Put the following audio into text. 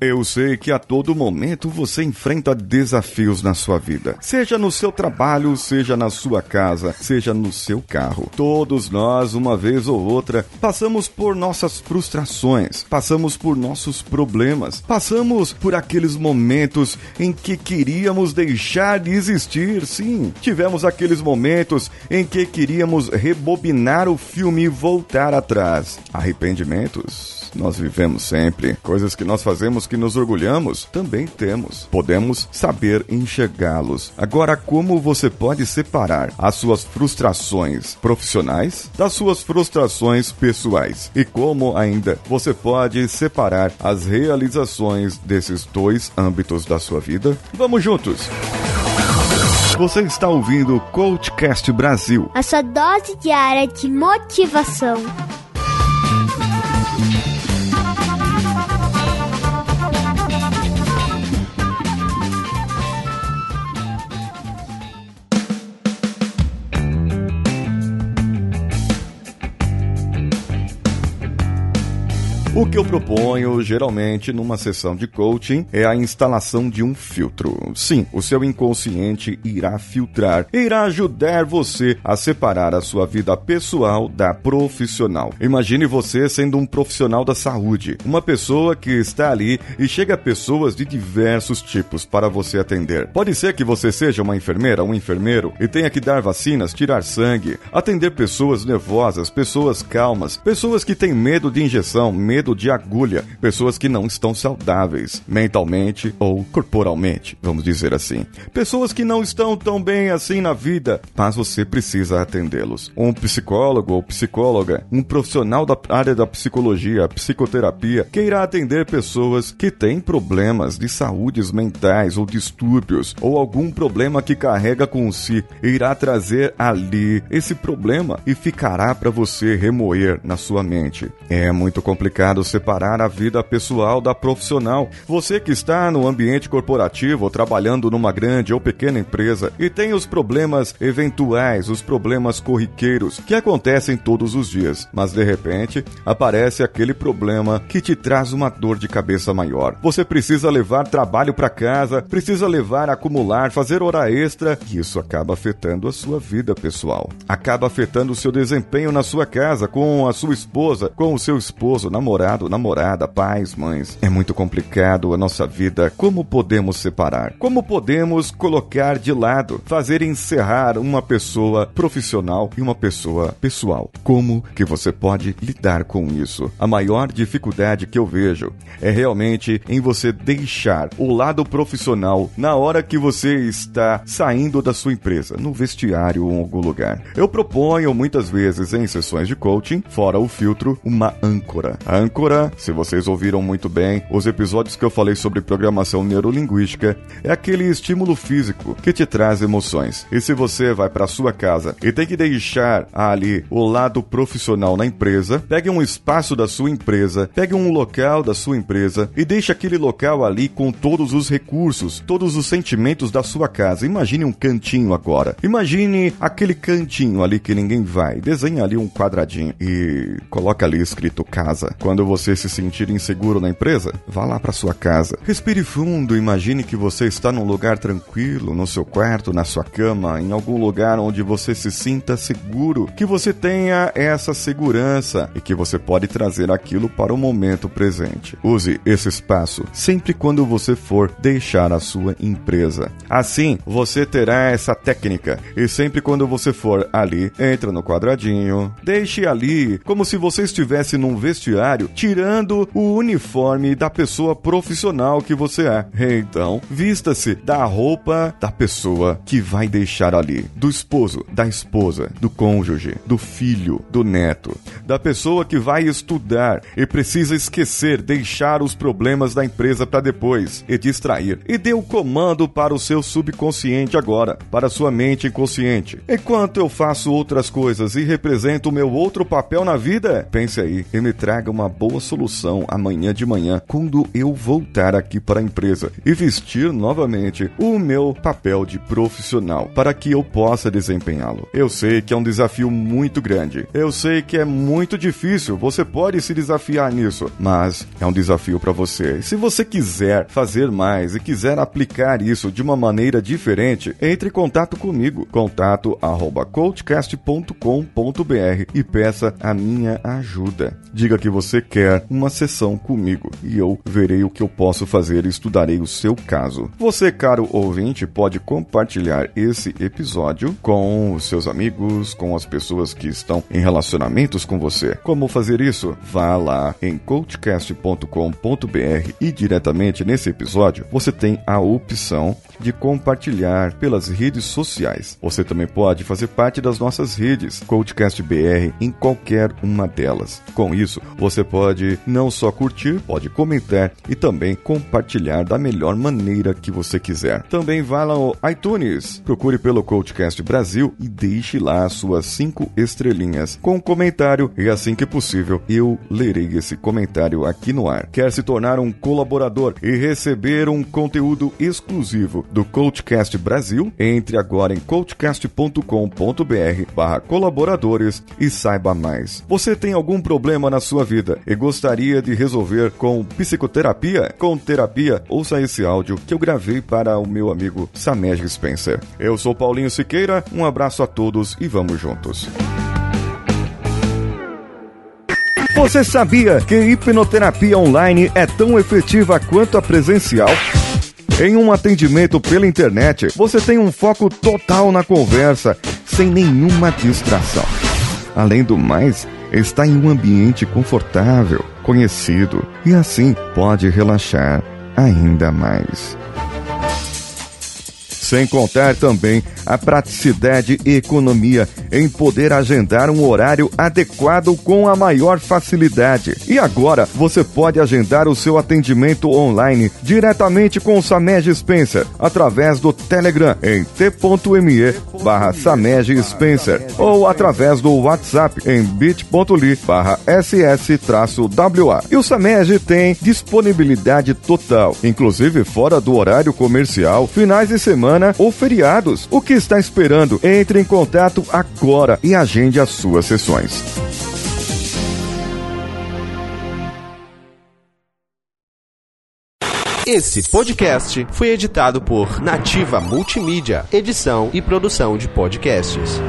Eu sei que a todo momento você enfrenta desafios na sua vida, seja no seu trabalho, seja na sua casa, seja no seu carro. Todos nós, uma vez ou outra, passamos por nossas frustrações, passamos por nossos problemas, passamos por aqueles momentos em que queríamos deixar de existir. Sim, tivemos aqueles momentos em que queríamos rebobinar o filme e voltar atrás. Arrependimentos nós vivemos sempre. Coisas que nós fazemos que nos orgulhamos, também temos. Podemos saber enxergá-los. Agora, como você pode separar as suas frustrações profissionais das suas frustrações pessoais? E como ainda você pode separar as realizações desses dois âmbitos da sua vida? Vamos juntos! Você está ouvindo o Coachcast Brasil. A sua dose diária de motivação. O que eu proponho, geralmente, numa sessão de coaching, é a instalação de um filtro. Sim, o seu inconsciente irá filtrar, irá ajudar você a separar a sua vida pessoal da profissional. Imagine você sendo um profissional da saúde, uma pessoa que está ali e chega pessoas de diversos tipos para você atender. Pode ser que você seja uma enfermeira, um enfermeiro e tenha que dar vacinas, tirar sangue, atender pessoas nervosas, pessoas calmas, pessoas que têm medo de injeção, medo medo de agulha, pessoas que não estão saudáveis, mentalmente ou corporalmente, vamos dizer assim. Pessoas que não estão tão bem assim na vida, mas você precisa atendê-los. Um psicólogo ou psicóloga, um profissional da área da psicologia, psicoterapia, que irá atender pessoas que têm problemas de saúdes mentais ou distúrbios, ou algum problema que carrega com si, irá trazer ali esse problema e ficará para você remoer na sua mente. É muito complicado complicado separar a vida pessoal da profissional. Você que está no ambiente corporativo trabalhando numa grande ou pequena empresa e tem os problemas eventuais, os problemas corriqueiros que acontecem todos os dias, mas de repente aparece aquele problema que te traz uma dor de cabeça maior. Você precisa levar trabalho para casa, precisa levar, acumular, fazer hora extra e isso acaba afetando a sua vida pessoal. Acaba afetando o seu desempenho na sua casa, com a sua esposa, com o seu esposo, namorado namorado, namorada, pais, mães. É muito complicado a nossa vida. Como podemos separar? Como podemos colocar de lado, fazer encerrar uma pessoa profissional e uma pessoa pessoal? Como que você pode lidar com isso? A maior dificuldade que eu vejo é realmente em você deixar o lado profissional na hora que você está saindo da sua empresa, no vestiário ou em algum lugar. Eu proponho muitas vezes em sessões de coaching, fora o filtro, uma âncora. A âncora, se vocês ouviram muito bem, os episódios que eu falei sobre programação neurolinguística, é aquele estímulo físico que te traz emoções. E se você vai para sua casa e tem que deixar ali o lado profissional na empresa, pegue um espaço da sua empresa, pegue um local da sua empresa e deixe aquele local ali com todos os recursos, todos os sentimentos da sua casa. Imagine um cantinho agora. Imagine aquele cantinho ali que ninguém vai. Desenhe ali um quadradinho e coloca ali escrito casa. Quando quando você se sentir inseguro na empresa, vá lá para sua casa. Respire fundo, imagine que você está num lugar tranquilo, no seu quarto, na sua cama, em algum lugar onde você se sinta seguro, que você tenha essa segurança e que você pode trazer aquilo para o momento presente. Use esse espaço sempre quando você for deixar a sua empresa. Assim, você terá essa técnica e sempre quando você for ali, entra no quadradinho, deixe ali como se você estivesse num vestiário tirando o uniforme da pessoa profissional que você é. Então, vista-se da roupa da pessoa que vai deixar ali, do esposo, da esposa, do cônjuge, do filho, do neto, da pessoa que vai estudar e precisa esquecer, deixar os problemas da empresa para depois e distrair. E dê o comando para o seu subconsciente agora, para a sua mente inconsciente. Enquanto eu faço outras coisas e represento o meu outro papel na vida, pense aí e me traga uma boa solução amanhã de manhã, quando eu voltar aqui para a empresa e vestir novamente o meu papel de profissional para que eu possa desempenhá-lo. Eu sei que é um desafio muito grande. Eu sei que é muito difícil. Você pode se desafiar nisso, mas é um desafio para você. E se você quiser fazer mais e quiser aplicar isso de uma maneira diferente, entre em contato comigo. Contato arroba coachcast.com.br e peça a minha ajuda. Diga que você quer uma sessão comigo e eu verei o que eu posso fazer e estudarei o seu caso. Você, caro ouvinte, pode compartilhar esse episódio com os seus amigos, com as pessoas que estão em relacionamentos com você. Como fazer isso? Vá lá em coachcast.com.br e diretamente nesse episódio você tem a opção de compartilhar pelas redes sociais. Você também pode fazer parte das nossas redes Coachcast BR em qualquer uma delas. Com isso, você pode não só curtir, pode comentar e também compartilhar da melhor maneira que você quiser. Também vá lá no iTunes, procure pelo Coachcast Brasil e deixe lá suas cinco estrelinhas com um comentário e assim que possível eu lerei esse comentário aqui no ar. Quer se tornar um colaborador e receber um conteúdo exclusivo do Coachcast Brasil? Entre agora em coachcast.com.br barra colaboradores e saiba mais. Você tem algum problema na sua vida e gostaria de resolver com psicoterapia? Com terapia, ouça esse áudio que eu gravei para o meu amigo Samej Spencer. Eu sou Paulinho Siqueira, um abraço a todos e vamos juntos. Você sabia que hipnoterapia online é tão efetiva quanto a presencial? Em um atendimento pela internet, você tem um foco total na conversa, sem nenhuma distração. Além do mais, está em um ambiente confortável, conhecido e assim pode relaxar ainda mais. Sem contar também a praticidade e economia em poder agendar um horário adequado com a maior facilidade. E agora você pode agendar o seu atendimento online diretamente com o Samej Spencer através do Telegram em t.me barra Samej Spencer ou através do WhatsApp em bit.ly barra ss-wa. E o Samej tem disponibilidade total, inclusive fora do horário comercial, finais de semana ou feriados. O que está esperando? Entre em contato agora e agende as suas sessões. Esse podcast foi editado por Nativa Multimídia, edição e produção de podcasts.